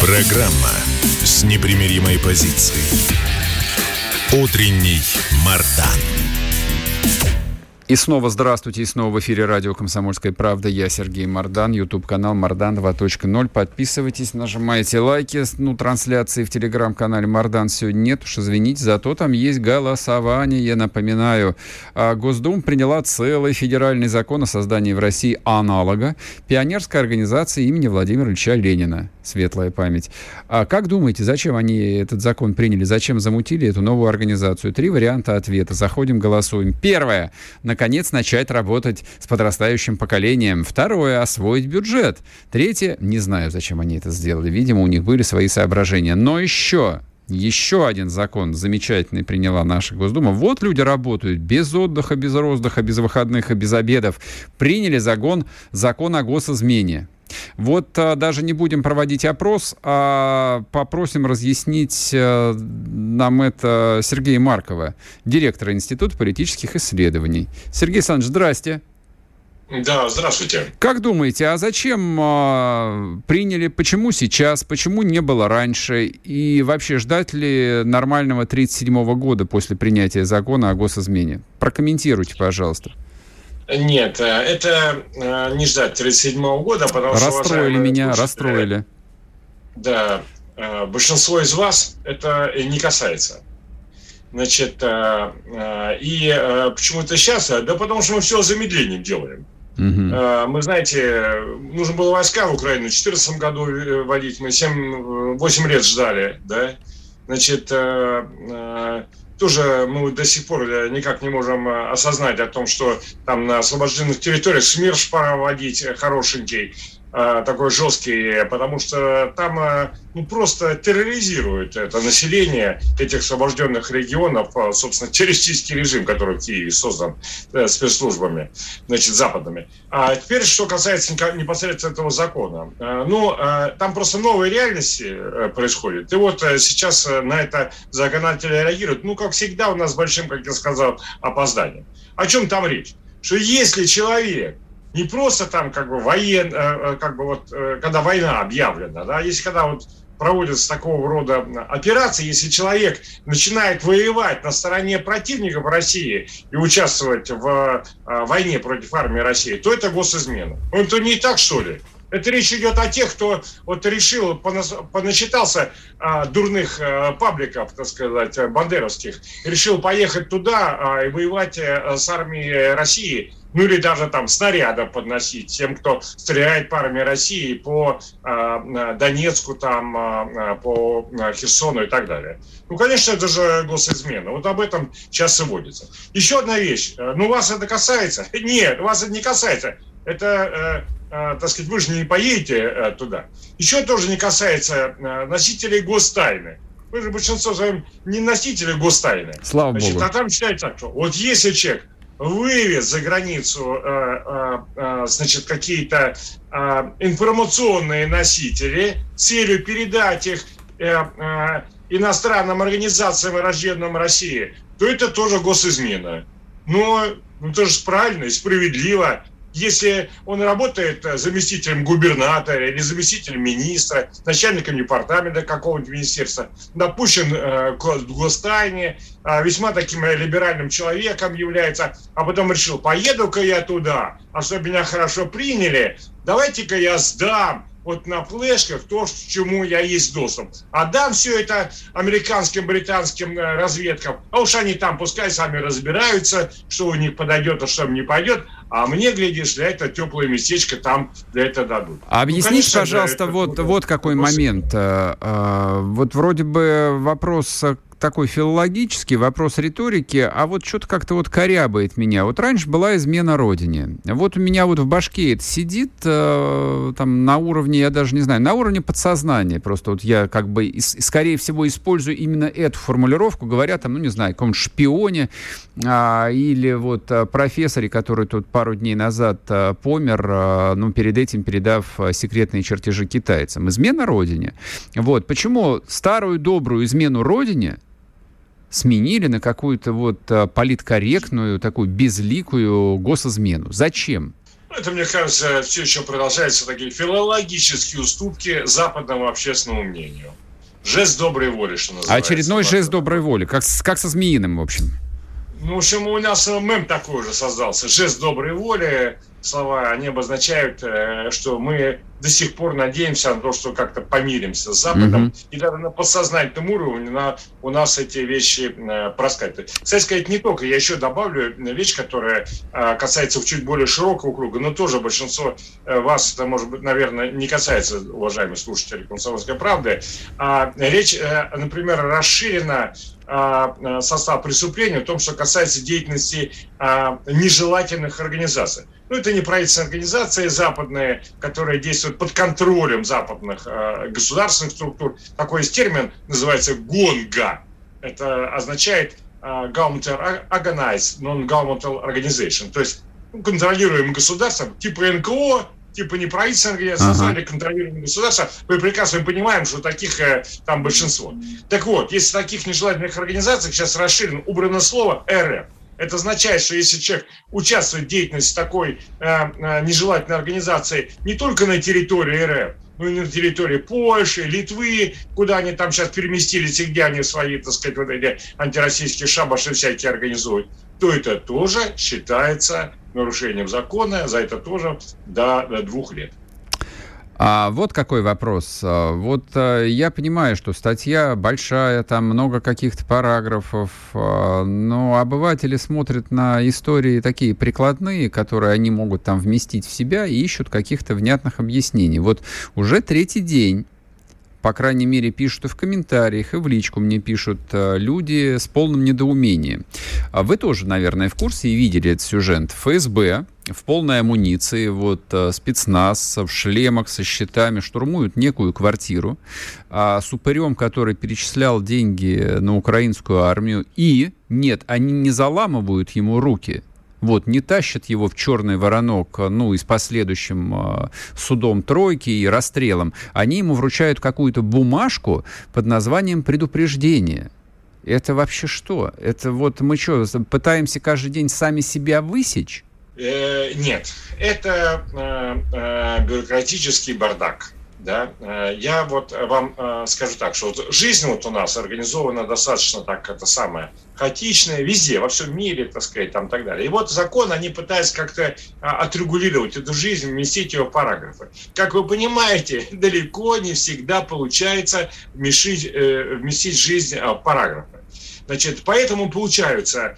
Программа с непримиримой позицией. Утренний Мардан. И снова здравствуйте, и снова в эфире радио «Комсомольская правда». Я Сергей Мордан, YouTube-канал Мордан 2.0. Подписывайтесь, нажимайте лайки. Ну, трансляции в телеграм-канале Мордан сегодня нет, уж извините, зато там есть голосование. Я напоминаю, а, Госдума приняла целый федеральный закон о создании в России аналога пионерской организации имени Владимира Ильича Ленина. Светлая память. А как думаете, зачем они этот закон приняли? Зачем замутили эту новую организацию? Три варианта ответа. Заходим, голосуем. Первое. На наконец, начать работать с подрастающим поколением. Второе — освоить бюджет. Третье — не знаю, зачем они это сделали. Видимо, у них были свои соображения. Но еще еще один закон замечательный приняла наша Госдума. Вот люди работают без отдыха, без роздыха, без выходных и без обедов. Приняли закон, закон о госизмене. Вот а, даже не будем проводить опрос, а попросим разъяснить а, нам это Сергея Маркова, директора Института политических исследований. Сергей Александрович, здрасте. Да, здравствуйте. Как думаете, а зачем э, приняли, почему сейчас, почему не было раньше, и вообще ждать ли нормального 37 года после принятия закона о госизмене? Прокомментируйте, пожалуйста. Нет, э, это э, не ждать 37 года, потому расстроили что... Расстроили меня, слушатели, расстроили. Да, э, большинство из вас это не касается. Значит, и почему то сейчас? Да потому что мы все замедлением делаем. Угу. Мы, знаете, нужно было войска в Украину в 2014 году вводить, мы 7-8 лет ждали, да. Значит, тоже мы до сих пор э, никак не можем э, осознать о том, что там на освобожденных территориях СМЕРШ пора вводить э, хорошенький. Э, такой жесткий, потому что там э, ну, просто терроризирует это население этих освобожденных регионов, э, собственно, террористический режим, который в Киеве создан спецслужбами, значит, западными. А теперь, что касается непосредственно этого закона. Ну, там просто новые реальности происходят. И вот сейчас на это законодатели реагируют. Ну, как всегда, у нас большим, как я сказал, опозданием. О чем там речь? Что если человек не просто там как бы воен, э, э, как бы вот, э, когда война объявлена, да, если когда вот проводятся такого рода операции, если человек начинает воевать на стороне противников России и участвовать в войне против армии России, то это госизмена. Ну, это не так, что ли? Это речь идет о тех, кто вот решил, поначитался дурных а, пабликов, так сказать, бандеровских, решил поехать туда и воевать с армией России ну или даже там снарядов подносить тем, кто стреляет по армии России по э, Донецку, там, э, по Херсону и так далее. Ну, конечно, это же госизмена. Вот об этом сейчас и водится. Еще одна вещь. Ну, вас это касается? Нет, вас это не касается. Это, э, э, так сказать, вы же не поедете э, туда. Еще тоже не касается э, носителей гостайны. Вы же большинство своим не носители гостайны. Слава Значит, Богу. А там считается так, что вот если человек вывез за границу э, э, э, значит, какие-то информационные носители с целью передать их иностранным организациям, рожденным России, то это тоже госизмена. Но ну, это же правильно и справедливо если он работает э, заместителем губернатора или заместителем министра, начальником департамента какого-нибудь министерства, допущен э, к гостайне, э, весьма таким либеральным человеком является, а потом решил, поеду-ка я туда, а чтобы меня хорошо приняли, давайте-ка я сдам вот на флешках то, к чему я есть доступ. Отдам все это американским, британским э, разведкам, а уж они там пускай сами разбираются, что у них подойдет, а что им не пойдет, а мне, глядишь, для этого теплое местечко там для этого дадут. А объясните, ну, конечно, пожалуйста, вот, вот какой вопрос. момент. Э, э, вот вроде бы вопрос такой филологический вопрос риторики, а вот что-то как-то вот корябает меня. Вот раньше была измена родине. Вот у меня вот в башке это сидит э, там на уровне, я даже не знаю, на уровне подсознания. Просто вот я как бы, и, скорее всего, использую именно эту формулировку, говоря там, ну не знаю, о каком-то шпионе а, или вот профессоре, который тут пару дней назад а, помер, а, ну перед этим передав секретные чертежи китайцам. Измена родине. Вот. Почему старую добрую измену родине сменили на какую-то вот а, политкорректную, такую безликую госизмену. Зачем? Ну, это, мне кажется, все еще продолжаются такие филологические уступки западному общественному мнению. Жест доброй воли, что называется. Очередной жест доброй воли, как, как со Змеиным, в общем. Ну, в общем, у нас мем такой же создался. Жест доброй воли слова, они обозначают, э, что мы до сих пор надеемся на то, что как-то помиримся с Западом. Mm-hmm. И даже на подсознательном уровне на, у нас эти вещи э, проскакивают. Кстати сказать, не только. Я еще добавлю вещь, которая э, касается чуть более широкого круга, но тоже большинство вас, это, может быть, наверное, не касается, уважаемые слушатели «Комсомольской правды». А речь, например, расширена состав преступления в том, что касается деятельности нежелательных организаций. Ну, это не правительственные организации западные, которые действуют под контролем западных э, государственных структур. Такой есть термин, называется ГОНГА. Это означает э, Governmental Organized Non-Governmental Organization. То есть ну, контролируемое государство, типа НКО, типа неправительственные организации, ага. создали контролируемое государство. Мы прекрасно понимаем, что таких э, там большинство. Так вот, если таких нежелательных организаций сейчас расширено, убрано слово РФ. Это означает, что если человек участвует в деятельности такой э, э, нежелательной организации не только на территории РФ, но и на территории Польши, Литвы, куда они там сейчас переместились и где они свои, так сказать, вот эти антироссийские шабаши всякие организуют, то это тоже считается нарушением закона, за это тоже до, до двух лет. А вот какой вопрос. А, вот а, я понимаю, что статья большая, там много каких-то параграфов, а, но обыватели смотрят на истории такие прикладные, которые они могут там вместить в себя и ищут каких-то внятных объяснений. Вот уже третий день по крайней мере, пишут и в комментариях, и в личку мне пишут люди с полным недоумением. Вы тоже, наверное, в курсе и видели этот сюжет. ФСБ в полной амуниции, вот э, спецназ в шлемах со щитами штурмуют некую квартиру а, с упырем, который перечислял деньги на украинскую армию, и нет, они не заламывают ему руки, вот, не тащат его в черный воронок, ну, и с последующим э, судом тройки и расстрелом. Они ему вручают какую-то бумажку под названием предупреждение. Это вообще что? Это вот мы что, пытаемся каждый день сами себя высечь? Э, нет, это э, э, бюрократический бардак. Да? Я вот вам скажу так, что вот жизнь вот у нас организована достаточно так, это самое, хаотичная везде, во всем мире, так сказать, там так далее. И вот закон, они пытаются как-то отрегулировать эту жизнь, вместить ее в параграфы. Как вы понимаете, далеко не всегда получается вместить, вместить жизнь в параграфы. Значит, поэтому получаются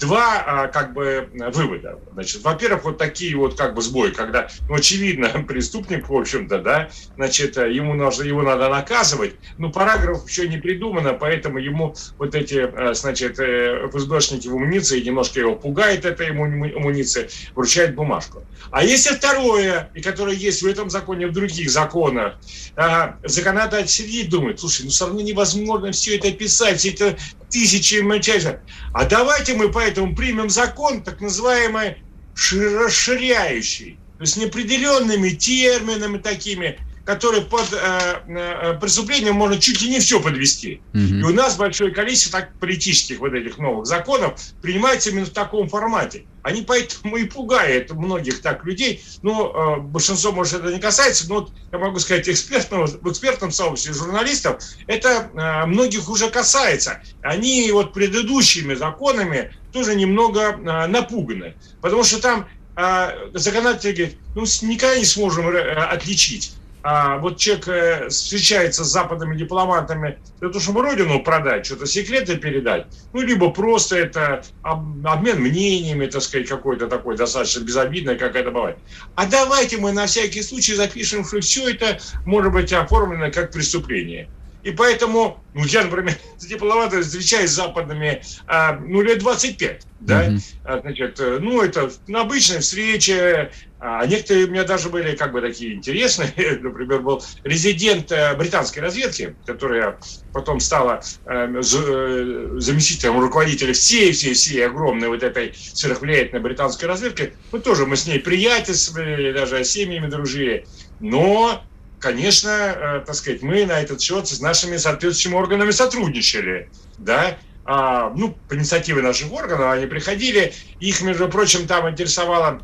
два а, как бы вывода. Значит, во-первых, вот такие вот как бы сбои, когда, ну, очевидно, преступник, в общем-то, да, значит, ему нужно, его надо наказывать, но параграф еще не придумано, поэтому ему вот эти, а, значит, э, ФСБшники в амуниции, немножко его пугает эта ему амуниция, вручает бумажку. А если второе, и которое есть в этом законе, в других законах, а, законодатель сидит думает, слушай, ну, все равно невозможно все это писать, все это тысячи мчайся. А давайте мы поэтому примем закон, так называемый расширяющий, то есть неопределенными терминами такими, которые под э, э, преступлением можно чуть ли не все подвести. Mm-hmm. И у нас большое количество так политических вот этих новых законов принимается именно в таком формате. Они поэтому и пугают многих так людей. Ну, э, большинство, может, это не касается, но вот, я могу сказать, экспертного, в экспертном сообществе журналистов это э, многих уже касается. Они вот предыдущими законами тоже немного э, напуганы. Потому что там э, законодатели говорят, ну, никогда не сможем э, отличить а вот человек э, встречается с западными дипломатами для того, чтобы родину продать, что-то секреты передать, ну, либо просто это обмен мнениями, так сказать, какой-то такой достаточно безобидный, как это бывает. А давайте мы на всякий случай запишем, что все это может быть оформлено как преступление. И поэтому, ну, я, например, дипломата встречаюсь с западными, а, ну, лет 25, да, mm-hmm. значит, э, ну, это обычная встреча, а некоторые у меня даже были как бы такие интересные. Например, был резидент э, британской разведки, которая потом стала э, заместителем руководителя всей-всей-всей огромной вот этой сверхвлиятельной британской разведки. Мы тоже, мы с ней приятельствовали, даже с семьями дружили. Но конечно, э, так сказать, мы на этот счет с нашими соответствующими органами сотрудничали, да, а, ну, по инициативе наших органов они приходили, их, между прочим, там интересовало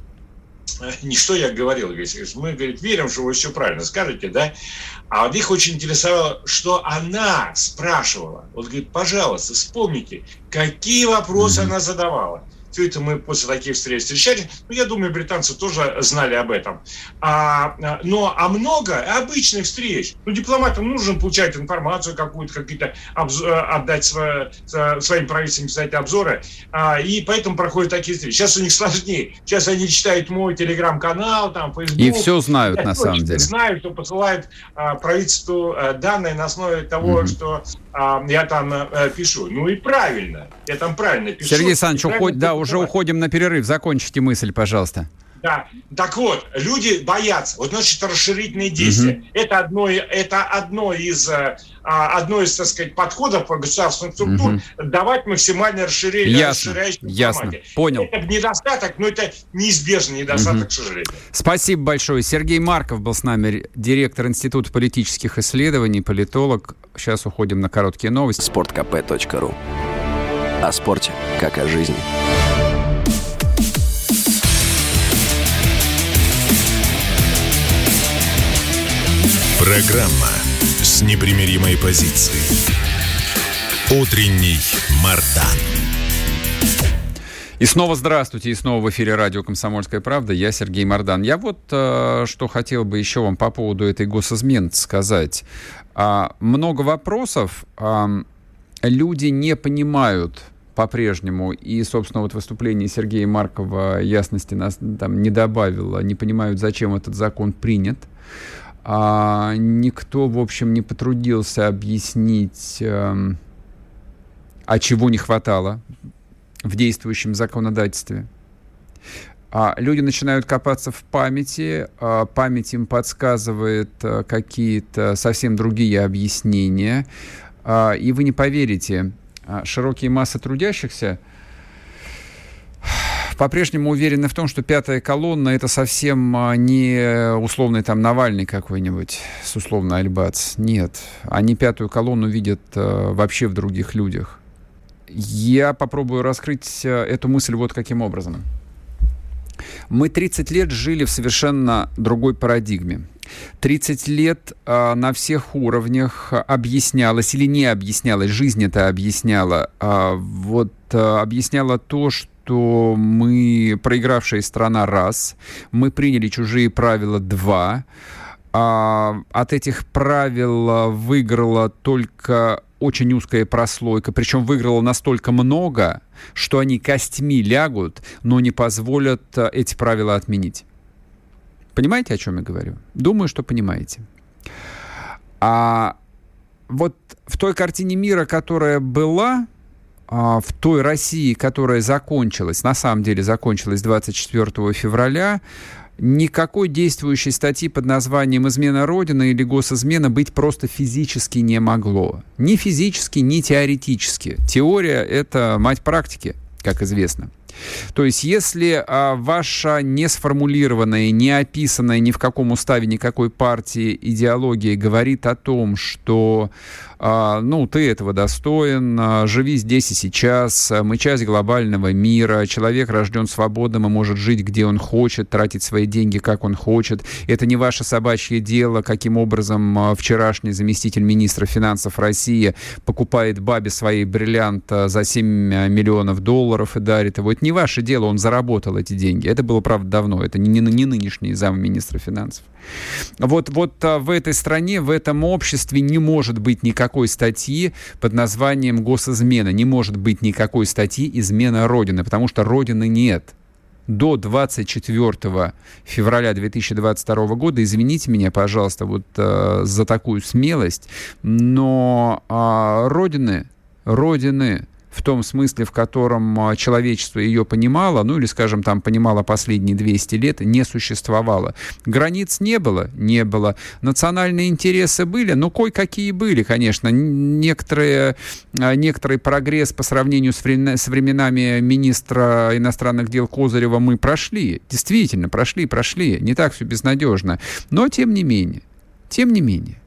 э, не что я говорил, мы, говорит, верим, что вы все правильно скажете, да, а вот их очень интересовало, что она спрашивала. Вот говорит, пожалуйста, вспомните, какие вопросы mm-hmm. она задавала. Все это мы после таких встреч встречали. Ну, я думаю, британцы тоже знали об этом. А, но а много обычных встреч. Ну, дипломатам нужно получать информацию какую-то, какие-то обзор, отдать сво, своим правительствам писать обзоры. А, и поэтому проходят такие встречи. Сейчас у них сложнее. Сейчас они читают мой телеграм-канал, там, Facebook. И все знают, на самом деле. Знают, что посылают а, правительству а, данные на основе того, mm-hmm. что а, я там а, пишу. Ну и правильно. Я там правильно пишу. Сергей Александрович, уход... да, уже уходим на перерыв. Закончите мысль, пожалуйста. Да. Так вот, люди боятся. Вот значит расширительные действия. Угу. Это одно, это одно из а, одно из, так сказать, подходов по государственным структурам угу. давать максимальное расширение ясно, ясно. Понял. Это недостаток, но это неизбежный недостаток, угу. к сожалению. Спасибо большое. Сергей Марков был с нами, директор Института политических исследований, политолог. Сейчас уходим на короткие новости. Спорткп.ру О спорте, как о жизни. Программа с непримиримой позицией. Утренний Мардан. И снова здравствуйте, и снова в эфире радио «Комсомольская правда». Я Сергей Мордан. Я вот э, что хотел бы еще вам по поводу этой госизмены сказать. А, много вопросов. А, люди не понимают по-прежнему, и, собственно, вот выступление Сергея Маркова ясности нас там не добавило, не понимают, зачем этот закон принят. А, никто, в общем, не потрудился объяснить, э, а чего не хватало в действующем законодательстве. А люди начинают копаться в памяти, а память им подсказывает а, какие-то совсем другие объяснения. А, и вы не поверите, а, широкие массы трудящихся по-прежнему уверены в том, что пятая колонна это совсем а, не условный там Навальный какой-нибудь с условно Альбац. Нет. Они пятую колонну видят э, вообще в других людях. Я попробую раскрыть э, эту мысль вот каким образом. Мы 30 лет жили в совершенно другой парадигме. 30 лет э, на всех уровнях объяснялось или не объяснялось, жизнь это объясняла, э, вот э, объясняла то, что что мы проигравшая страна раз, мы приняли чужие правила два, а от этих правил выиграла только очень узкая прослойка, причем выиграла настолько много, что они костьми лягут, но не позволят а, эти правила отменить. Понимаете, о чем я говорю? Думаю, что понимаете. А вот в той картине мира, которая была, в той России, которая закончилась, на самом деле закончилась 24 февраля, никакой действующей статьи под названием «Измена Родины» или «Госизмена» быть просто физически не могло. Ни физически, ни теоретически. Теория — это мать практики, как известно. То есть, если а, ваша не сформулированная, не описанная ни в каком уставе никакой партии идеология говорит о том, что а, ну, ты этого достоин, а, живи здесь и сейчас, а, мы часть глобального мира, человек рожден свободным и может жить, где он хочет, тратить свои деньги, как он хочет. Это не ваше собачье дело, каким образом вчерашний заместитель министра финансов России покупает бабе свои бриллиант за 7 миллионов долларов и дарит его. Это не ваше дело, он заработал эти деньги. Это было, правда, давно, это не, не, не нынешний замминистра финансов. Вот, вот в этой стране, в этом обществе не может быть никакого никакой статьи под названием «Госизмена». Не может быть никакой статьи «Измена Родины», потому что Родины нет. до 24 февраля 2022 года, извините меня, пожалуйста, вот э, за такую смелость, но э, родины, родины в том смысле, в котором а, человечество ее понимало, ну или, скажем, там понимало последние 200 лет, не существовало. Границ не было, не было. Национальные интересы были, но кое-какие были, конечно. Некоторые, а, некоторый прогресс по сравнению с, с временами министра иностранных дел Козырева мы прошли. Действительно, прошли, прошли. Не так все безнадежно. Но тем не менее, тем не менее.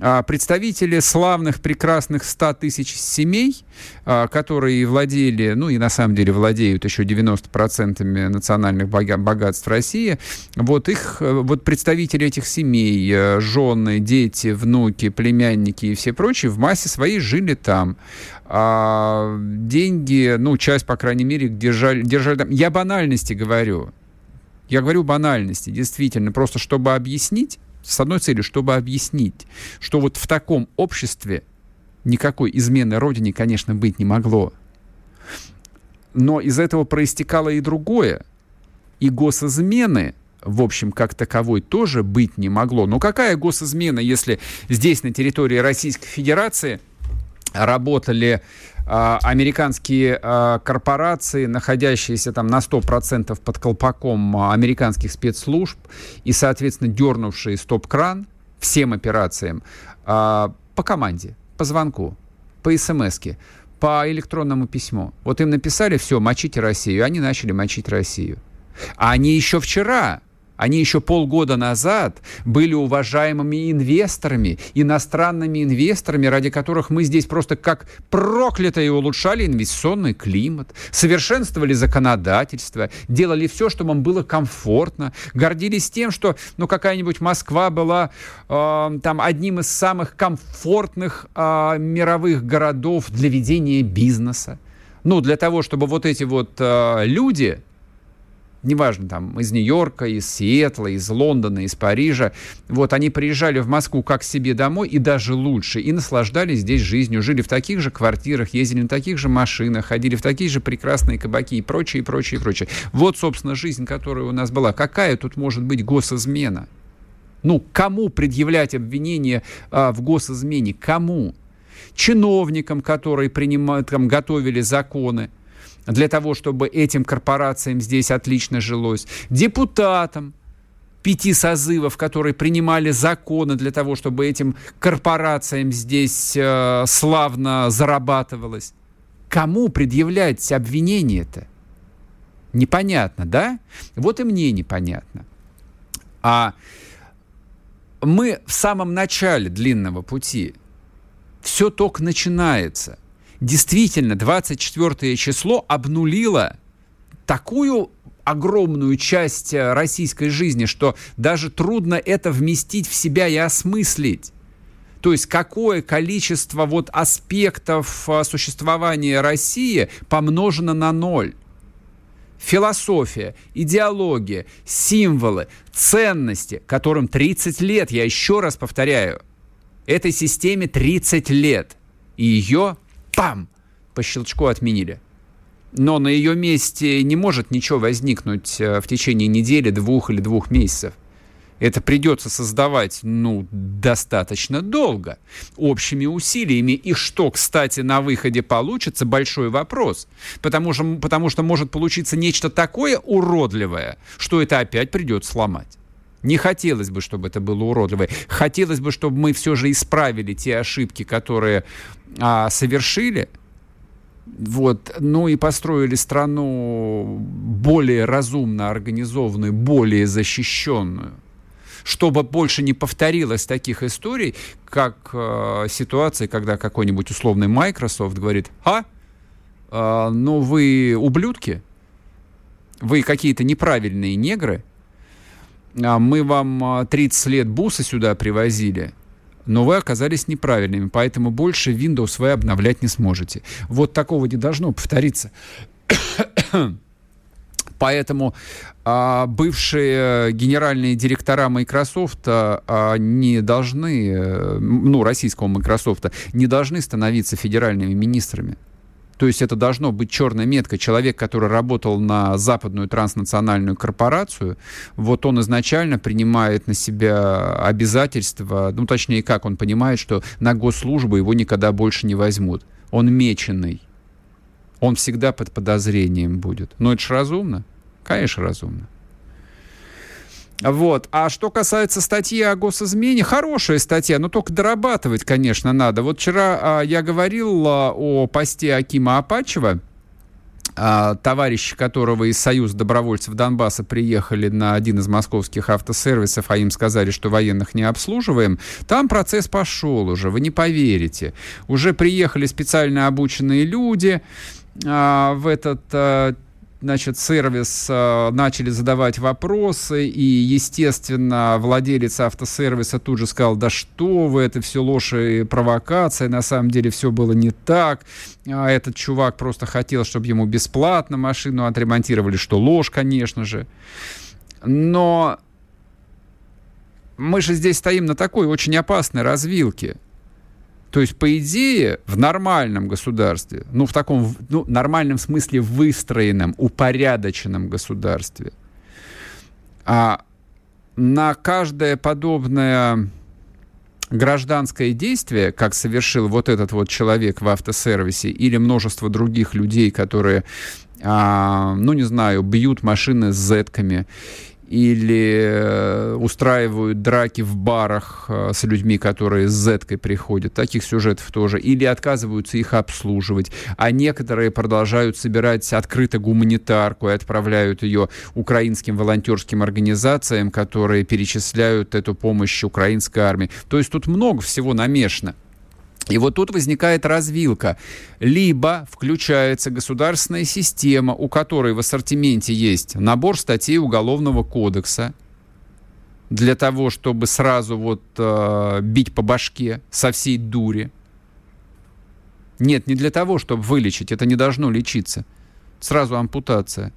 А, представители славных, прекрасных 100 тысяч семей, а, которые владели, ну и на самом деле владеют еще 90% национальных богатств России, вот их, э, вот представители этих семей, э, жены, дети, внуки, племянники и все прочие в массе своей жили там. А деньги, ну, часть, по крайней мере, держали, держали там. Я банальности говорю. Я говорю банальности, действительно, просто чтобы объяснить, с одной целью, чтобы объяснить, что вот в таком обществе никакой измены Родине, конечно, быть не могло. Но из этого проистекало и другое. И госизмены, в общем, как таковой тоже быть не могло. Но какая госизмена, если здесь, на территории Российской Федерации, работали американские а, корпорации, находящиеся там на 100% под колпаком а, американских спецслужб и, соответственно, дернувшие стоп-кран всем операциям по команде, по звонку, по смс по электронному письму. Вот им написали, все, мочите Россию, они начали мочить Россию. А они еще вчера они еще полгода назад были уважаемыми инвесторами, иностранными инвесторами, ради которых мы здесь просто как проклятые улучшали инвестиционный климат, совершенствовали законодательство, делали все, чтобы вам было комфортно, гордились тем, что ну, какая-нибудь Москва была э, там одним из самых комфортных э, мировых городов для ведения бизнеса. Ну, для того, чтобы вот эти вот э, люди, неважно, там, из Нью-Йорка, из Сиэтла, из Лондона, из Парижа, вот, они приезжали в Москву как себе домой и даже лучше, и наслаждались здесь жизнью, жили в таких же квартирах, ездили на таких же машинах, ходили в такие же прекрасные кабаки и прочее, и прочее, и прочее. Вот, собственно, жизнь, которая у нас была. Какая тут может быть госизмена? Ну, кому предъявлять обвинение а, в госизмене? Кому? Чиновникам, которые принимают, там, готовили законы, для того, чтобы этим корпорациям здесь отлично жилось, депутатам, пяти созывов, которые принимали законы для того, чтобы этим корпорациям здесь э, славно зарабатывалось. Кому предъявлять обвинение-то? Непонятно, да? Вот и мне непонятно. А мы в самом начале длинного пути. Все только начинается действительно 24 число обнулило такую огромную часть э, российской жизни, что даже трудно это вместить в себя и осмыслить. То есть какое количество вот аспектов э, существования России помножено на ноль. Философия, идеология, символы, ценности, которым 30 лет, я еще раз повторяю, этой системе 30 лет. И ее пам, по щелчку отменили. Но на ее месте не может ничего возникнуть э, в течение недели, двух или двух месяцев. Это придется создавать, ну, достаточно долго, общими усилиями. И что, кстати, на выходе получится, большой вопрос. Потому что, потому что может получиться нечто такое уродливое, что это опять придется сломать. Не хотелось бы, чтобы это было уродливое. Хотелось бы, чтобы мы все же исправили те ошибки, которые а, совершили. Вот, ну и построили страну более разумно организованную, более защищенную чтобы больше не повторилось таких историй, как э, ситуация, когда какой-нибудь условный Microsoft говорит, а, э, ну вы ублюдки, вы какие-то неправильные негры, мы вам 30 а, лет бусы сюда привозили, но вы оказались неправильными, поэтому больше Windows вы обновлять не сможете. Вот такого не должно повториться. Поэтому а, бывшие генеральные директора Microsoft а, не должны, ну, российского Microsoft, не должны становиться федеральными министрами. То есть это должно быть черная метка. Человек, который работал на западную транснациональную корпорацию, вот он изначально принимает на себя обязательства, ну точнее как, он понимает, что на госслужбу его никогда больше не возьмут. Он меченый. Он всегда под подозрением будет. Но это же разумно. Конечно, разумно. Вот. А что касается статьи о госизмене, хорошая статья, но только дорабатывать, конечно, надо. Вот вчера а, я говорил а, о посте Акима Апачева, а, товарищи которого из Союза добровольцев Донбасса приехали на один из московских автосервисов, а им сказали, что военных не обслуживаем, там процесс пошел уже, вы не поверите. Уже приехали специально обученные люди а, в этот а, значит, сервис э, начали задавать вопросы, и, естественно, владелец автосервиса тут же сказал, да что вы, это все ложь и провокация, на самом деле все было не так, а этот чувак просто хотел, чтобы ему бесплатно машину отремонтировали, что ложь, конечно же. Но мы же здесь стоим на такой очень опасной развилке. То есть, по идее, в нормальном государстве, ну, в таком, ну, нормальном смысле выстроенном, упорядоченном государстве, а на каждое подобное гражданское действие, как совершил вот этот вот человек в автосервисе, или множество других людей, которые, а, ну, не знаю, бьют машины с зетками, или э, устраивают драки в барах э, с людьми, которые с зеткой приходят. Таких сюжетов тоже. Или отказываются их обслуживать. А некоторые продолжают собирать открыто гуманитарку и отправляют ее украинским волонтерским организациям, которые перечисляют эту помощь украинской армии. То есть тут много всего намешано. И вот тут возникает развилка. Либо включается государственная система, у которой в ассортименте есть набор статей Уголовного кодекса, для того, чтобы сразу вот э, бить по башке со всей дури. Нет, не для того, чтобы вылечить, это не должно лечиться. Сразу ампутация.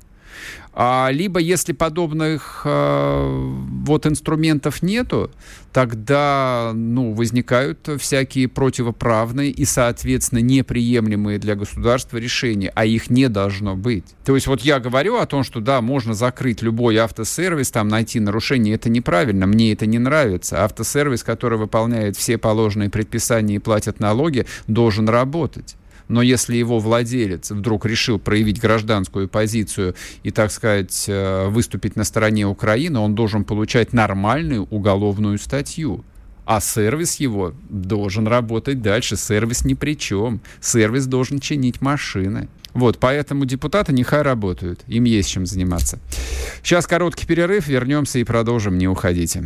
А, либо, если подобных э, вот инструментов нету, тогда ну, возникают всякие противоправные и, соответственно, неприемлемые для государства решения, а их не должно быть. То есть вот я говорю о том, что да, можно закрыть любой автосервис, там найти нарушение, это неправильно, мне это не нравится. Автосервис, который выполняет все положенные предписания и платит налоги, должен работать но если его владелец вдруг решил проявить гражданскую позицию и, так сказать, э, выступить на стороне Украины, он должен получать нормальную уголовную статью. А сервис его должен работать дальше. Сервис ни при чем. Сервис должен чинить машины. Вот, поэтому депутаты нехай работают. Им есть чем заниматься. Сейчас короткий перерыв, вернемся и продолжим. Не уходите.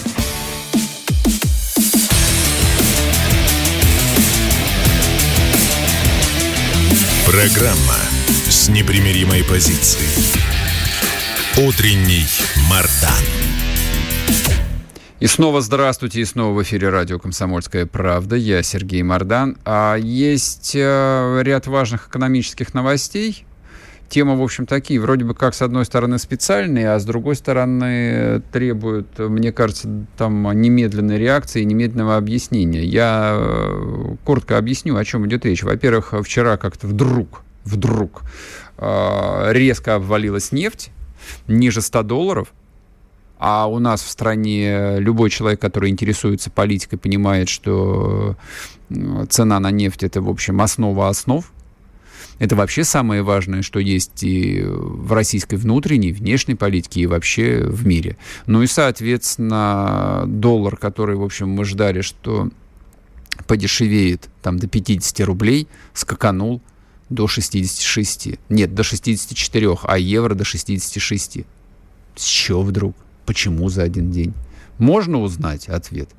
Программа с непримиримой позицией. Утренний Мардан. И снова здравствуйте, и снова в эфире радио «Комсомольская правда». Я Сергей Мордан. А есть э, ряд важных экономических новостей, темы, в общем, такие, вроде бы как, с одной стороны, специальные, а с другой стороны, требуют, мне кажется, там немедленной реакции, немедленного объяснения. Я э, коротко объясню, о чем идет речь. Во-первых, вчера как-то вдруг, вдруг э, резко обвалилась нефть ниже 100 долларов, а у нас в стране любой человек, который интересуется политикой, понимает, что э, цена на нефть это, в общем, основа основ. Это вообще самое важное, что есть и в российской внутренней, внешней политике, и вообще в мире. Ну и, соответственно, доллар, который, в общем, мы ждали, что подешевеет там до 50 рублей, скаканул до 66. Нет, до 64, а евро до 66. С чего вдруг? Почему за один день? Можно узнать ответ.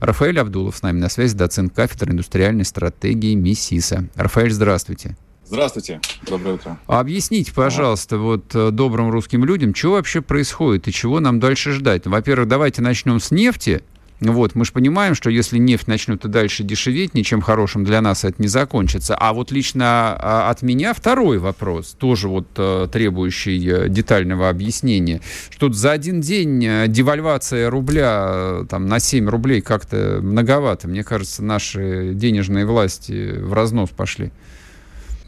Рафаэль Абдулов с нами на связи, доцент кафедры индустриальной стратегии МИСИСа. Рафаэль, здравствуйте. Здравствуйте, доброе утро. Объясните, пожалуйста, вот э, добрым русским людям, что вообще происходит и чего нам дальше ждать? Во-первых, давайте начнем с нефти. Вот, мы же понимаем, что если нефть начнет и дальше дешеветь, ничем хорошим для нас это не закончится. А вот лично а, от меня второй вопрос, тоже вот э, требующий э, детального объяснения. Что за один день девальвация рубля там, на 7 рублей как-то многовато. Мне кажется, наши денежные власти в разнос пошли.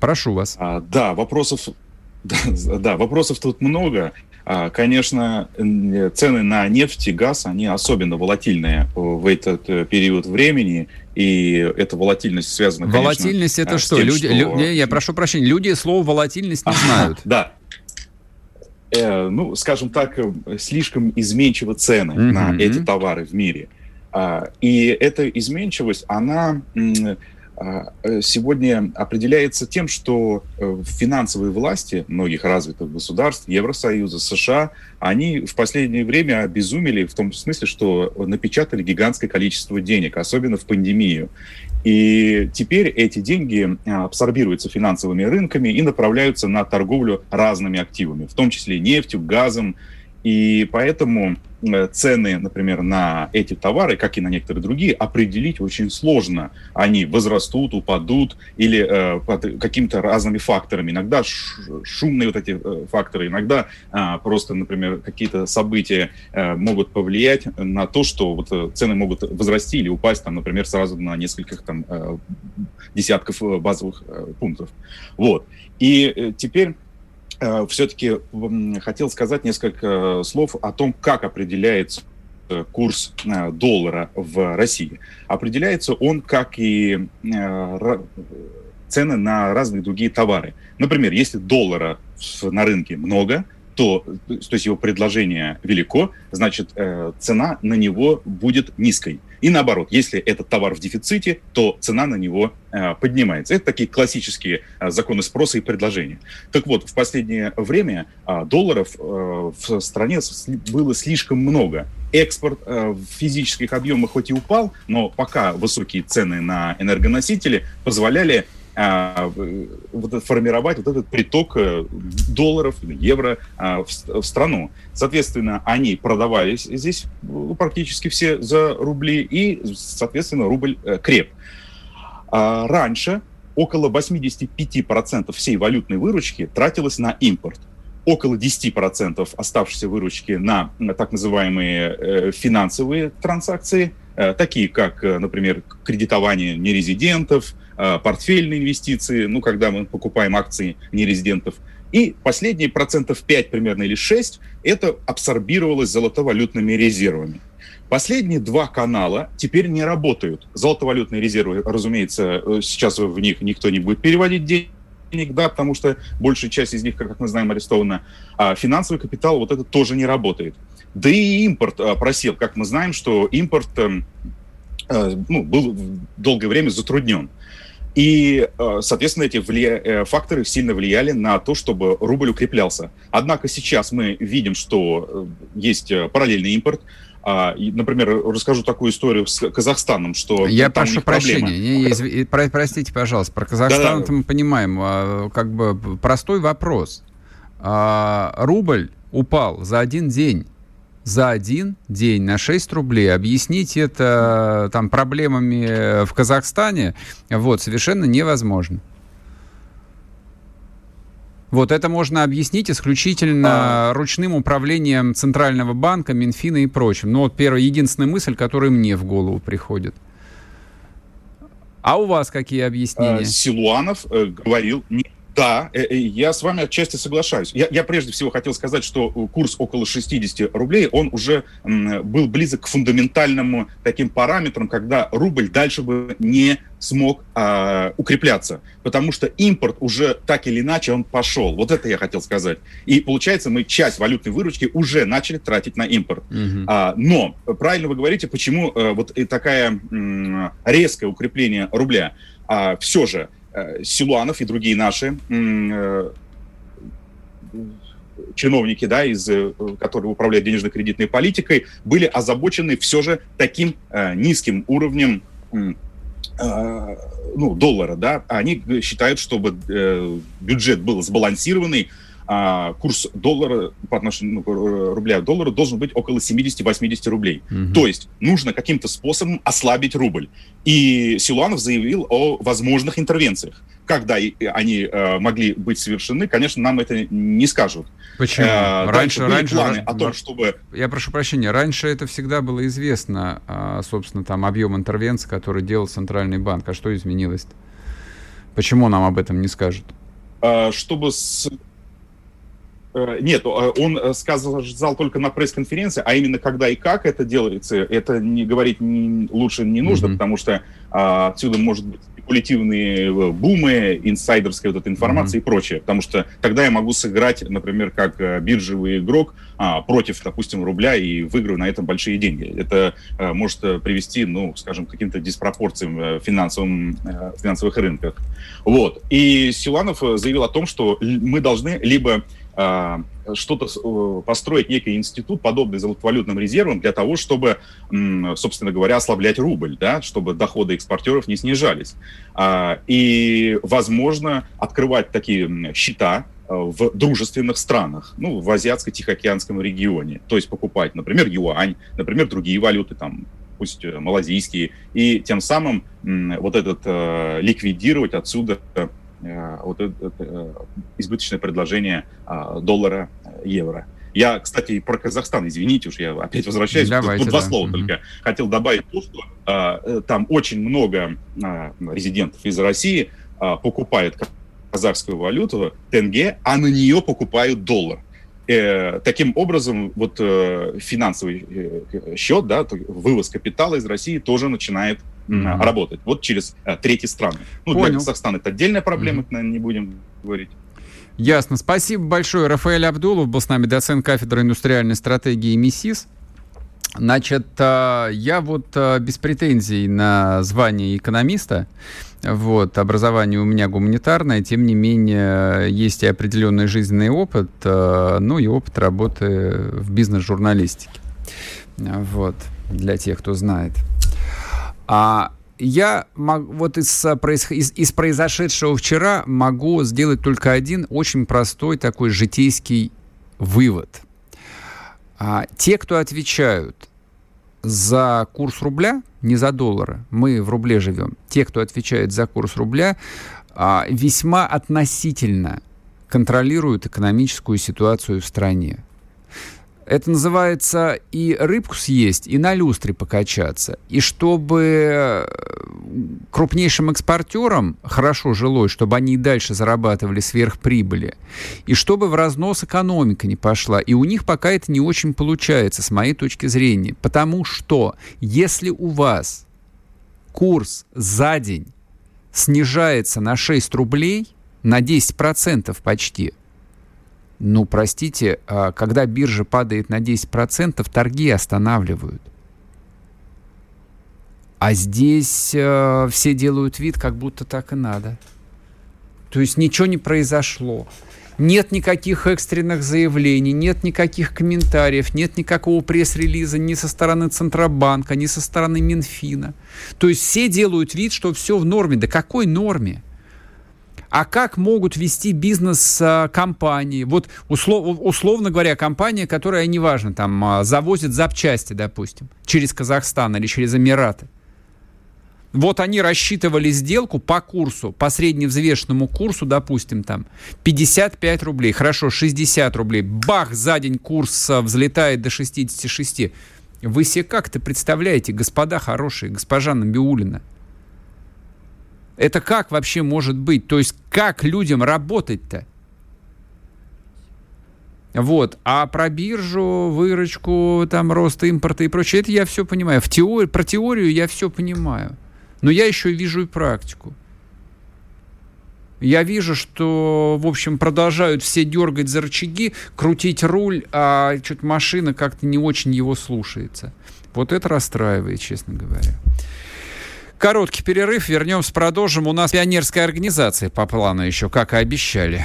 Прошу вас. А, да, вопросов, да, да, вопросов тут много. А, конечно, цены на нефть и газ, они особенно волатильные в этот э, период времени, и эта волатильность связана, Волатильность конечно, это что? Тем, люди, что... Лю, я прошу прощения, люди слово волатильность не знают. Да, э, ну, скажем так, э, слишком изменчивы цены mm-hmm. на эти товары в мире. А, и эта изменчивость, она а, сегодня определяется тем, что э, финансовые власти многих развитых государств, Евросоюза, США, они в последнее время обезумели в том смысле, что напечатали гигантское количество денег, особенно в пандемию. И теперь эти деньги а, абсорбируются финансовыми рынками и направляются на торговлю разными активами, в том числе нефтью, газом, и поэтому э, цены, например, на эти товары, как и на некоторые другие, определить очень сложно. Они возрастут, упадут или э, под какими-то разными факторами. Иногда шумные вот эти э, факторы, иногда э, просто, например, какие-то события э, могут повлиять на то, что вот, э, цены могут возрасти или упасть, там, например, сразу на нескольких там, э, десятков э, базовых э, пунктов. Вот. И э, теперь все-таки хотел сказать несколько слов о том, как определяется э, курс э, доллара в России. Определяется он, как и цены на разные другие товары. Например, если доллара на рынке много, то, то есть его предложение велико, значит, э, цена на него будет низкой. И наоборот, если этот товар в дефиците, то цена на него э, поднимается. Это такие классические э, законы спроса и предложения. Так вот, в последнее время долларов в стране было слишком много. Экспорт в физических объемах хоть и упал, но пока высокие цены на энергоносители позволяли а, вот, формировать вот этот приток э, долларов, евро а, в, в страну. Соответственно, они продавались здесь ну, практически все за рубли, и, соответственно, рубль э, креп. А раньше около 85% всей валютной выручки тратилось на импорт около 10% оставшейся выручки на, так называемые э, финансовые транзакции, э, такие как, э, например, кредитование нерезидентов, Э, портфельные инвестиции, ну, когда мы покупаем акции нерезидентов. И последние процентов 5 примерно или 6 это абсорбировалось золотовалютными резервами. Последние два канала теперь не работают. Золотовалютные резервы, разумеется, э, сейчас в них никто не будет переводить денег, да, потому что большая часть из них, как мы знаем, арестована. А финансовый капитал вот это тоже не работает. Да и импорт а, просел. Как мы знаем, что импорт а, ну, был долгое время затруднен. И, э, соответственно, эти влия... Э, факторы сильно влияли на то, чтобы рубль укреплялся. Однако сейчас мы видим, что э, есть параллельный импорт. А, например, расскажу такую историю с Казахстаном, что я прошу прощения, не, не, про, простите, пожалуйста, про Казахстан да, да. мы понимаем, а, как бы простой вопрос. А, рубль упал за один день за один день на 6 рублей. Объяснить это там проблемами в Казахстане вот, совершенно невозможно. Вот это можно объяснить исключительно а... ручным управлением Центрального банка, Минфина и прочим. Ну вот первая, единственная мысль, которая мне в голову приходит. А у вас какие объяснения? А, Силуанов э, говорил не да, э, э, я с вами отчасти соглашаюсь. Я, я прежде всего хотел сказать, что курс около 60 рублей, он уже был близок к фундаментальному таким параметрам, когда рубль дальше бы не смог а, укрепляться, потому что импорт уже так или иначе он пошел. Вот это я хотел сказать. И получается, мы часть валютной выручки уже начали тратить на импорт. Угу. А, но правильно вы говорите, почему а, вот такая м, резкое укрепление рубля. А, все же Э, Силуанов и другие наши э, чиновники, да, из, э, которые управляют денежно-кредитной политикой, были озабочены все же таким низким уровнем э, ну, доллара, да, они считают, чтобы э, бюджет был сбалансированный, а курс доллара по отношению ну, рубля к доллару должен быть около 70-80 рублей. Угу. То есть нужно каким-то способом ослабить рубль. И Силуанов заявил о возможных интервенциях. Когда они э, могли быть совершены, конечно, нам это не скажут. Почему? Э, раньше, были раньше, планы раньше, о том, чтобы... Я прошу прощения, раньше это всегда было известно, а, собственно, там объем интервенции, который делал Центральный банк. А что изменилось -то? Почему нам об этом не скажут? А, чтобы с Э, нет, э, он э, сказал, только на пресс-конференции, а именно когда и как это делается, это не говорить не, лучше не нужно, mm-hmm. потому что а, отсюда может быть спекулятивные бумы, инсайдерская вот эта информация mm-hmm. и прочее. Потому что тогда я могу сыграть, например, как биржевый игрок а, против, допустим, рубля и выиграю на этом большие деньги. Это а, может привести, ну, скажем, к каким-то диспропорциям финансовым, финансовых рынках. Вот. И Силанов заявил о том, что мы должны либо что-то э, построить некий институт, подобный золотовалютным резервам, для того, чтобы, собственно говоря, ослаблять рубль, да, чтобы доходы экспортеров не снижались. А, и, возможно, открывать такие счета э, в дружественных странах, ну, в азиатско-тихоокеанском регионе. То есть покупать, например, юань, например, другие валюты, там, пусть э, малазийские, и тем самым вот этот ликвидировать отсюда вот это, э, избыточное предложение а, доллара, э, евро. Я, кстати, про Казахстан, извините уж, я опять возвращаюсь. Давайте, тут, два да. слова угу. только. Хотел добавить то, что а, там очень много а, резидентов из России а, покупают казахскую валюту, тенге, а на нее покупают доллар. Э, таким образом, вот э, финансовый э, счет, да, вывоз капитала из России тоже начинает mm-hmm. работать. Вот через э, третьи страны. Ну, Понял. для Казахстана это отдельная проблема, mm-hmm. наверное, не будем говорить. Ясно. Спасибо большое. Рафаэль Абдулов был с нами, доцент кафедры индустриальной стратегии МИСИС. Значит, э, я вот э, без претензий на звание экономиста, вот, образование у меня гуманитарное, тем не менее, есть и определенный жизненный опыт, ну и опыт работы в бизнес-журналистике. Вот, для тех, кто знает. А я мог, вот из, из, из произошедшего вчера могу сделать только один очень простой такой житейский вывод. А, те, кто отвечают за курс рубля, не за доллары, мы в рубле живем, те, кто отвечает за курс рубля, а, весьма относительно контролируют экономическую ситуацию в стране. Это называется и рыбку съесть, и на люстре покачаться. И чтобы крупнейшим экспортерам хорошо жилось, чтобы они и дальше зарабатывали сверхприбыли, и чтобы в разнос экономика не пошла. И у них пока это не очень получается, с моей точки зрения. Потому что если у вас курс за день снижается на 6 рублей, на 10% почти – ну, простите, а когда биржа падает на 10%, торги останавливают. А здесь э, все делают вид, как будто так и надо. То есть ничего не произошло. Нет никаких экстренных заявлений, нет никаких комментариев, нет никакого пресс-релиза ни со стороны Центробанка, ни со стороны Минфина. То есть все делают вид, что все в норме. Да какой норме? А как могут вести бизнес а, компании? Вот услов, условно говоря, компания, которая, неважно, там а, завозит запчасти, допустим, через Казахстан или через Эмираты. Вот они рассчитывали сделку по курсу, по средневзвешенному курсу, допустим, там 55 рублей, хорошо, 60 рублей. Бах, за день курс а, взлетает до 66. Вы себе как-то представляете, господа хорошие, госпожа Набиулина? Это как вообще может быть? То есть как людям работать-то? Вот. А про биржу, выручку, там, рост импорта и прочее, это я все понимаю. В теории, про теорию я все понимаю. Но я еще вижу и практику. Я вижу, что, в общем, продолжают все дергать за рычаги, крутить руль, а что-то машина как-то не очень его слушается. Вот это расстраивает, честно говоря. Короткий перерыв, вернемся, продолжим. У нас пионерская организация по плану еще, как и обещали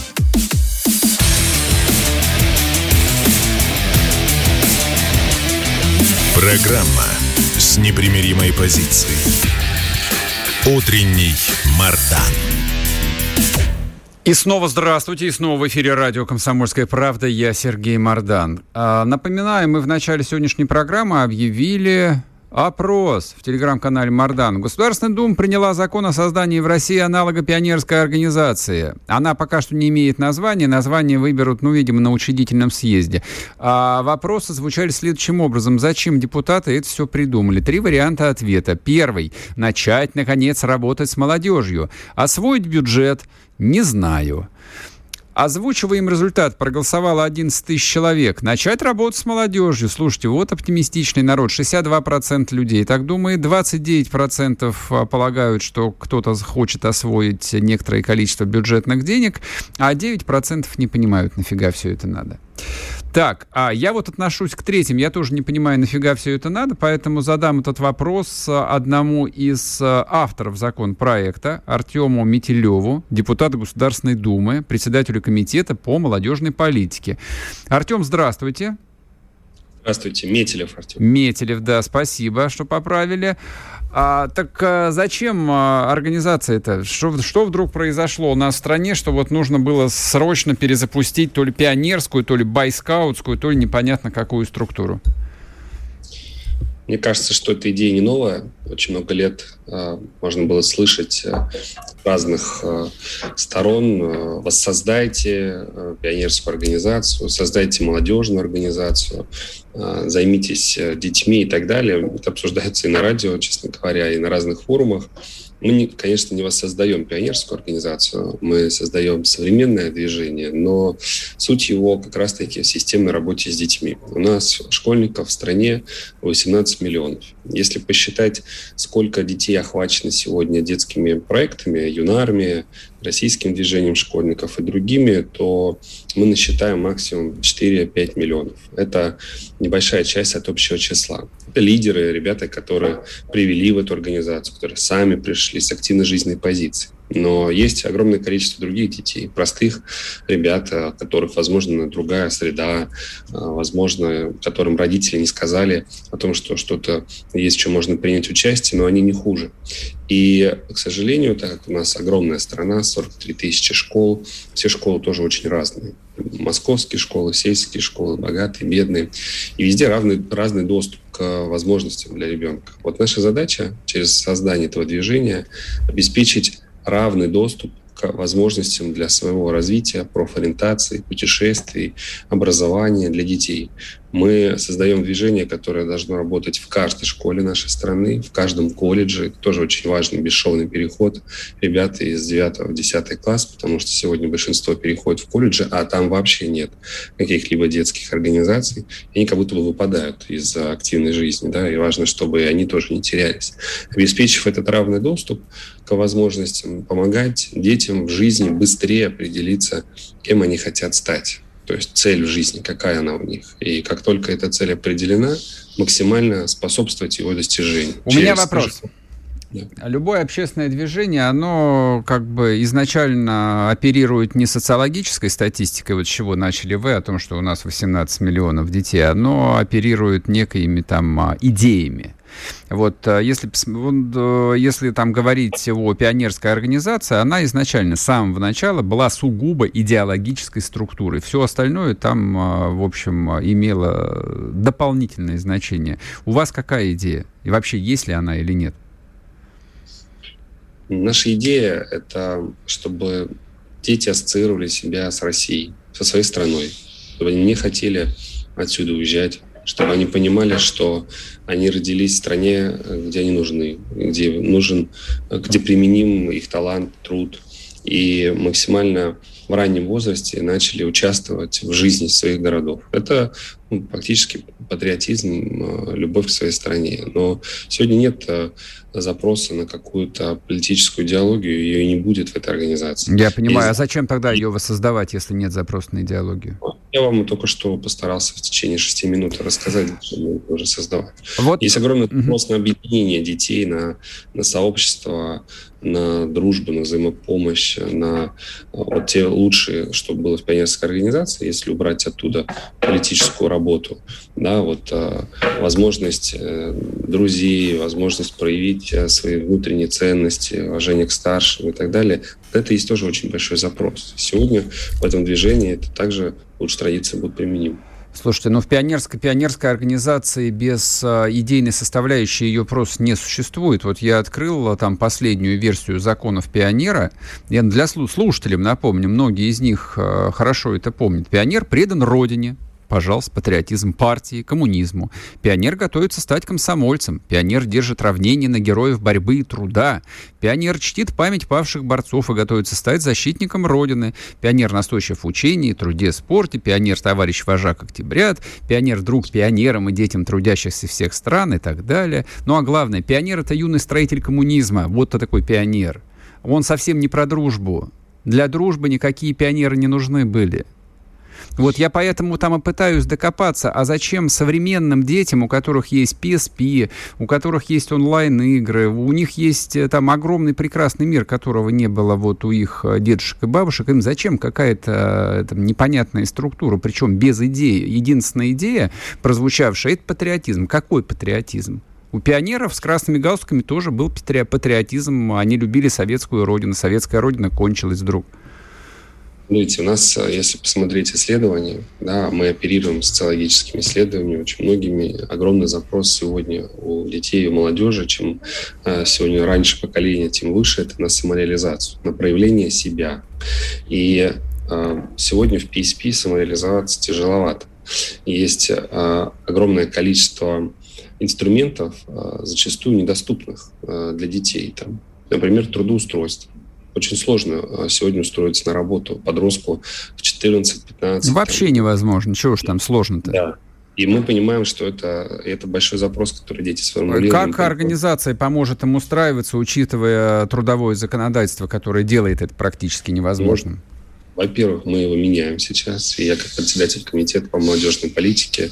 Программа с непримиримой позицией. Утренний Мардан. И снова здравствуйте, и снова в эфире радио «Комсомольская правда». Я Сергей Мордан. А, напоминаю, мы в начале сегодняшней программы объявили Опрос в телеграм-канале Мардан. Государственная Дума приняла закон о создании в России аналога пионерской организации. Она пока что не имеет названия. Название выберут, ну, видимо, на учредительном съезде. А вопросы звучали следующим образом. Зачем депутаты это все придумали? Три варианта ответа. Первый. Начать, наконец, работать с молодежью. Освоить бюджет? Не знаю. Озвучиваем результат. Проголосовало 11 тысяч человек. Начать работать с молодежью. Слушайте, вот оптимистичный народ. 62% людей так думает. 29% а, полагают, что кто-то хочет освоить некоторое количество бюджетных денег. А 9% не понимают, нафига все это надо. Так, а я вот отношусь к третьим. Я тоже не понимаю, нафига все это надо, поэтому задам этот вопрос э, одному из э, авторов законопроекта, Артему Метелеву, депутату Государственной Думы, председателю комитета по молодежной политике. Артем, здравствуйте. Здравствуйте, Метелев Артем. Метелев, да, спасибо, что поправили. А, так а, зачем а, организация это? Что, что вдруг произошло в стране, что вот нужно было срочно перезапустить то ли пионерскую, то ли байскаутскую, то ли непонятно какую структуру? Мне кажется, что эта идея не новая. Очень много лет э, можно было слышать э, разных э, сторон. Э, воссоздайте пионерскую организацию, создайте молодежную организацию, займитесь детьми и так далее. Это обсуждается и на радио, честно говоря, и на разных форумах. Мы, не, конечно, не воссоздаем пионерскую организацию, мы создаем современное движение, но суть его как раз-таки в системной работе с детьми. У нас школьников в стране 18 миллионов. Если посчитать, сколько детей охвачено сегодня детскими проектами, юнармия, российским движением школьников и другими, то мы насчитаем максимум 4-5 миллионов. Это небольшая часть от общего числа. Это лидеры, ребята, которые привели в эту организацию, которые сами пришли с активной жизненной позиции. Но есть огромное количество других детей, простых ребят, у которых, возможно, другая среда, а, возможно, которым родители не сказали о том, что что-то есть, чем можно принять участие, но они не хуже. И, к сожалению, так как у нас огромная страна, 43 тысячи школ, все школы тоже очень разные. Московские школы, сельские школы, богатые, бедные. И везде равный, разный доступ к возможностям для ребенка. Вот наша задача через создание этого движения обеспечить равный доступ к возможностям для своего развития, профориентации, путешествий, образования для детей. Мы создаем движение, которое должно работать в каждой школе нашей страны, в каждом колледже. Это тоже очень важный бесшовный переход. Ребята из 9 в 10 класс, потому что сегодня большинство переходит в колледжи, а там вообще нет каких-либо детских организаций. И они как будто бы выпадают из активной жизни. Да? И важно, чтобы они тоже не терялись. Обеспечив этот равный доступ к возможностям помогать детям в жизни быстрее определиться, кем они хотят стать то есть цель в жизни, какая она у них. И как только эта цель определена, максимально способствовать его достижению. У меня вопрос. Да. Любое общественное движение, оно как бы изначально оперирует не социологической статистикой, вот с чего начали вы, о том, что у нас 18 миллионов детей, оно оперирует некими там а, идеями. Вот э, если, э, если там говорить о пионерской организации, она изначально с самого начала была сугубо идеологической структурой. Все остальное там, э, в общем, имело дополнительное значение. У вас какая идея? И вообще, есть ли она или нет? Наша идея – это чтобы дети ассоциировали себя с Россией, со своей страной, чтобы они не хотели отсюда уезжать, чтобы они понимали, что они родились в стране, где они нужны, где нужен, где применим их талант, труд, и максимально в раннем возрасте начали участвовать в жизни своих городов. Это ну, практически патриотизм, э, любовь к своей стране. Но сегодня нет э, запроса на какую-то политическую идеологию, ее не будет в этой организации. Я понимаю. И... А зачем тогда ее воссоздавать, если нет запроса на идеологию? Я вам только что постарался в течение шести минут рассказать, зачем мы уже создавать. Вот. Есть огромный запрос угу. на объединение детей, на, на сообщество, на дружбу, на взаимопомощь, на вот те лучшие, что было в пионерской организации, если убрать оттуда политическую работу, да, вот а, возможность э, друзей, возможность проявить э, свои внутренние ценности, уважение к старшим и так далее, это есть тоже очень большой запрос. Сегодня в этом движении это также лучше традиции будут применимы. Слушайте, ну в пионерской, пионерской организации без э, идейной составляющей ее просто не существует. Вот я открыл а, там последнюю версию законов пионера. Я для слушателей напомню, многие из них э, хорошо это помнят. Пионер предан родине, пожалуйста, патриотизм партии, коммунизму. Пионер готовится стать комсомольцем. Пионер держит равнение на героев борьбы и труда. Пионер чтит память павших борцов и готовится стать защитником Родины. Пионер настойчив в учении, труде, спорте. Пионер товарищ вожак октябрят. Пионер друг пионерам и детям трудящихся всех стран и так далее. Ну а главное, пионер это юный строитель коммунизма. Вот кто такой пионер. Он совсем не про дружбу. Для дружбы никакие пионеры не нужны были. Вот я поэтому там и пытаюсь докопаться, а зачем современным детям, у которых есть PSP, у которых есть онлайн-игры, у них есть э, там огромный прекрасный мир, которого не было вот у их э, дедушек и бабушек, им зачем какая-то э, там, непонятная структура, причем без идеи. Единственная идея, прозвучавшая, это патриотизм. Какой патриотизм? У пионеров с красными галстуками тоже был патриотизм. Они любили советскую родину. Советская родина кончилась вдруг. Видите, у нас, э, если посмотреть исследования, да, мы оперируем социологическими исследованиями, очень многими. Огромный запрос сегодня у детей и молодежи, чем э, сегодня раньше поколение, тем выше, это на самореализацию, на проявление себя. И э, сегодня в PSP самореализоваться тяжеловато. Есть огромное количество инструментов, зачастую недоступных для детей. Там, например, трудоустройство очень сложно а, сегодня устроиться на работу подростку в 14-15. Вообще там. невозможно. Чего уж там сложно-то? Да. И мы понимаем, что это, это большой запрос, который дети сформулируют. Как организация поможет им устраиваться, учитывая трудовое законодательство, которое делает это практически невозможным? Во-первых, мы его меняем сейчас. И я, как председатель комитета по молодежной политике,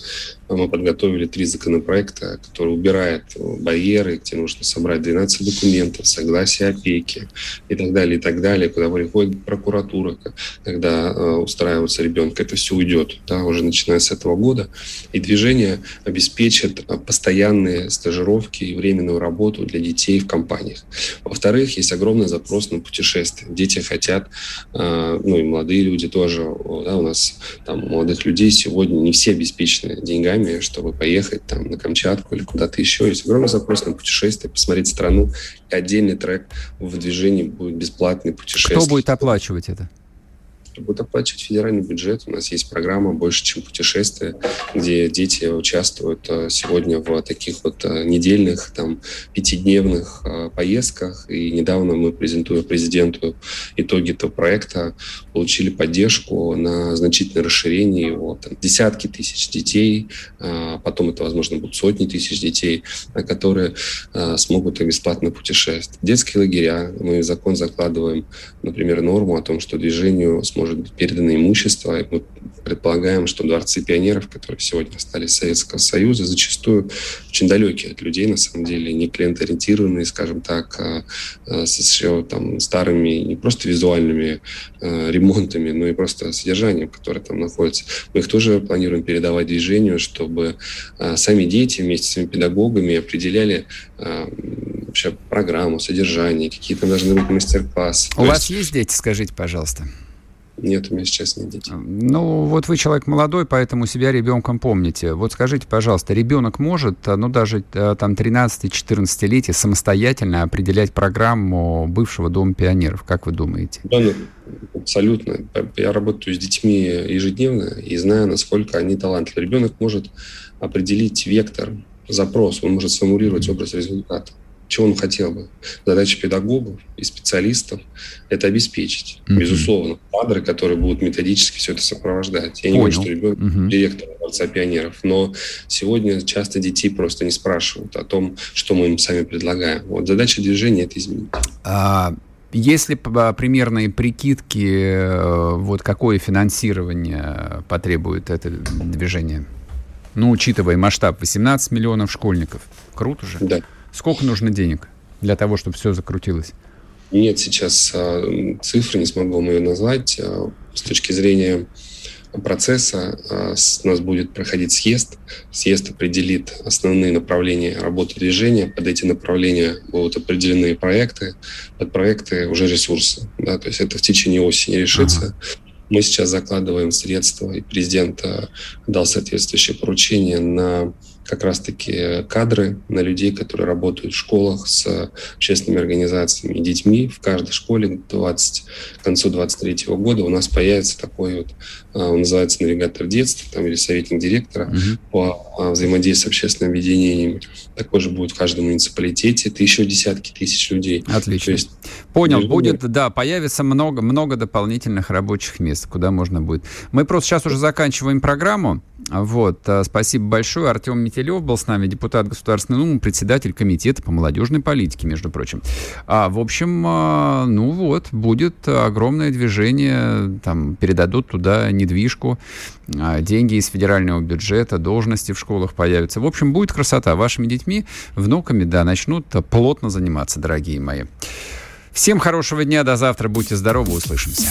мы подготовили три законопроекта, которые убирают барьеры, где нужно собрать 12 документов, согласие опеки и так далее, и так далее, куда приходит прокуратура, когда э, устраивается ребенка. Это все уйдет, да, уже начиная с этого года. И движение обеспечит э, постоянные стажировки и временную работу для детей в компаниях. Во-вторых, есть огромный запрос на путешествия. Дети хотят, э, ну и молодые люди тоже, да, у нас там молодых людей сегодня не все обеспечены деньгами, деньгами, чтобы поехать там на Камчатку или куда-то еще. Есть огромный запрос на путешествие, посмотреть страну. И отдельный трек в движении будет бесплатный путешествие. Кто будет оплачивать это? Будет оплачивать федеральный бюджет. У нас есть программа «Больше, чем путешествие», где дети участвуют э, сегодня в таких вот э, недельных, там, пятидневных э, поездках. И недавно мы, презентуя президенту итоги этого проекта, получили поддержку на значительное расширение его. Там, десятки тысяч детей, потом это, возможно, будут сотни тысяч детей, которые смогут бесплатно путешествовать. Детские лагеря. Мы в закон закладываем, например, норму о том, что движению сможет может быть передано имущество. Мы предполагаем, что дворцы пионеров, которые сегодня остались Советского Союза, зачастую очень далекие от людей, на самом деле, не клиентоориентированные, скажем так, а, а, с еще там старыми, не просто визуальными а, ремонтами, но и просто содержанием, которое там находится. Мы их тоже планируем передавать движению, чтобы сами дети вместе с своими педагогами определяли вообще программу, содержание, какие там должны быть мастер-классы. У То вас есть... есть дети, скажите, пожалуйста? Нет, у меня сейчас нет детей. Ну, вот вы человек молодой, поэтому себя ребенком помните. Вот скажите, пожалуйста, ребенок может, ну, даже э, там 13-14-летие самостоятельно определять программу бывшего Дома пионеров? Как вы думаете? Да, ну, абсолютно. Я работаю с детьми ежедневно и знаю, насколько они талантливы. Ребенок может определить вектор, запрос, он может сформулировать образ результата. Чего он хотел бы? Задача педагогов и специалистов – это обеспечить, mm-hmm. безусловно, кадры, которые будут методически все это сопровождать. Я Понял. не говорю, что ребенок mm-hmm. директор Дворца пионеров, но сегодня часто детей просто не спрашивают о том, что мы им сами предлагаем. Вот задача движения – это изменить. А, если примерные прикидки, э, вот какое финансирование потребует это движение? Ну, учитывая масштаб 18 миллионов школьников. Круто же. Да. Сколько нужно денег для того, чтобы все закрутилось? Нет сейчас а, цифры, не смогу вам ее назвать. А, с точки зрения процесса а, у нас будет проходить съезд. Съезд определит основные направления работы движения. Под эти направления будут определены проекты. Под проекты уже ресурсы. Да, то есть это в течение осени решится. Ага. Мы сейчас закладываем средства, и президент дал соответствующее поручение на как раз-таки кадры на людей, которые работают в школах с общественными организациями и детьми. В каждой школе 20, к концу 2023 года у нас появится такой вот, а, он называется навигатор детства там, или советник директора угу. по а, взаимодействию с общественными объединениями. Такой же будет в каждом муниципалитете. Это еще десятки тысяч людей. Отлично. То есть, Понял, будет, да, появится много, много дополнительных рабочих мест, куда можно будет. Мы просто сейчас уже заканчиваем программу. Вот, а, спасибо большое. Артем Метелев был с нами, депутат Государственной Думы, председатель комитета по молодежной политике, между прочим. А, в общем, а, ну вот, будет огромное движение, там передадут туда недвижку, а, деньги из федерального бюджета, должности в школах появятся. В общем, будет красота. Вашими детьми, внуками, да, начнут плотно заниматься, дорогие мои. Всем хорошего дня, до завтра, будьте здоровы, услышимся.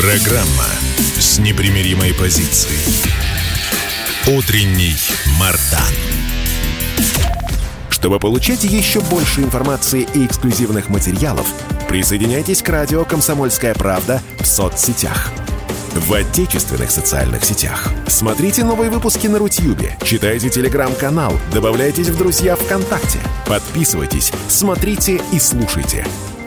Программа с непримиримой позицией. Утренний Мардан. Чтобы получать еще больше информации и эксклюзивных материалов, присоединяйтесь к радио «Комсомольская правда» в соцсетях. В отечественных социальных сетях. Смотрите новые выпуски на Рутьюбе, читайте телеграм-канал, добавляйтесь в друзья ВКонтакте, подписывайтесь, смотрите и слушайте –